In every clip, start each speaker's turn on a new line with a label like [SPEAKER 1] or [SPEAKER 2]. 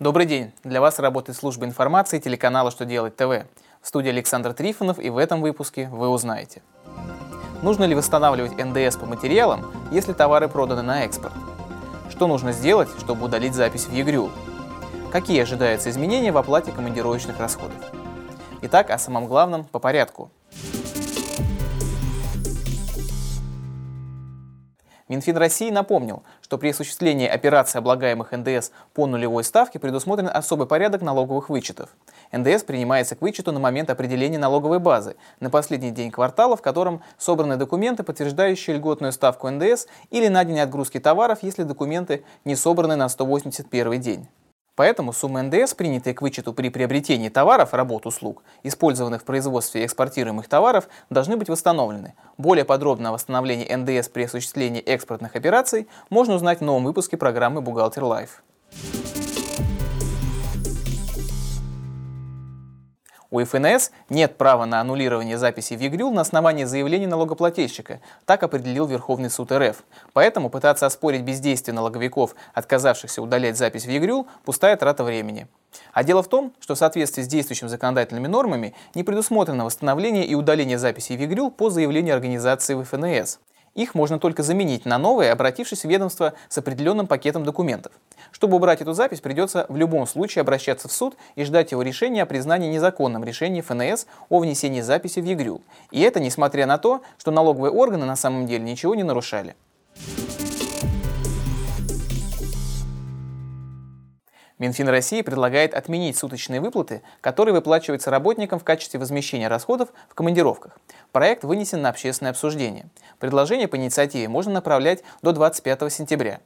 [SPEAKER 1] Добрый день! Для вас работает служба информации телеканала «Что делать ТВ». В студии Александр Трифонов и в этом выпуске вы узнаете. Нужно ли восстанавливать НДС по материалам, если товары проданы на экспорт? Что нужно сделать, чтобы удалить запись в ЕГРЮЛ? Какие ожидаются изменения в оплате командировочных расходов? Итак, о самом главном по порядку – Минфин России напомнил, что при осуществлении операций, облагаемых НДС по нулевой ставке, предусмотрен особый порядок налоговых вычетов. НДС принимается к вычету на момент определения налоговой базы, на последний день квартала, в котором собраны документы, подтверждающие льготную ставку НДС, или на день отгрузки товаров, если документы не собраны на 181 день. Поэтому суммы НДС, принятые к вычету при приобретении товаров, работ, услуг, использованных в производстве экспортируемых товаров, должны быть восстановлены. Более подробно о восстановлении НДС при осуществлении экспортных операций можно узнать в новом выпуске программы «Бухгалтер Live». У ФНС нет права на аннулирование записи в ЕГРЮЛ на основании заявления налогоплательщика, так определил Верховный суд РФ. Поэтому пытаться оспорить бездействие налоговиков, отказавшихся удалять запись в ЕГРЮЛ, пустая трата времени. А дело в том, что в соответствии с действующими законодательными нормами не предусмотрено восстановление и удаление записей в ЕГРЮЛ по заявлению организации в ФНС. Их можно только заменить на новые, обратившись в ведомство с определенным пакетом документов. Чтобы убрать эту запись, придется в любом случае обращаться в суд и ждать его решения о признании незаконным решения ФНС о внесении записи в ЕГРЮЛ. И это несмотря на то, что налоговые органы на самом деле ничего не нарушали. Минфин России предлагает отменить суточные выплаты, которые выплачиваются работникам в качестве возмещения расходов в командировках. Проект вынесен на общественное обсуждение. Предложение по инициативе можно направлять до 25 сентября.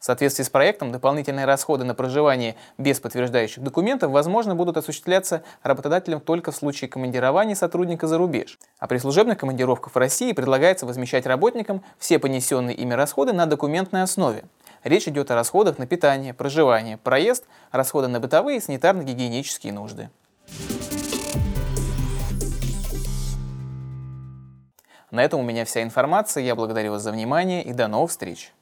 [SPEAKER 1] В соответствии с проектом, дополнительные расходы на проживание без подтверждающих документов, возможно, будут осуществляться работодателем только в случае командирования сотрудника за рубеж. А при служебных командировках в России предлагается возмещать работникам все понесенные ими расходы на документной основе. Речь идет о расходах на питание, проживание, проезд, расходы на бытовые и санитарно-гигиенические нужды. На этом у меня вся информация. Я благодарю вас за внимание и до новых встреч.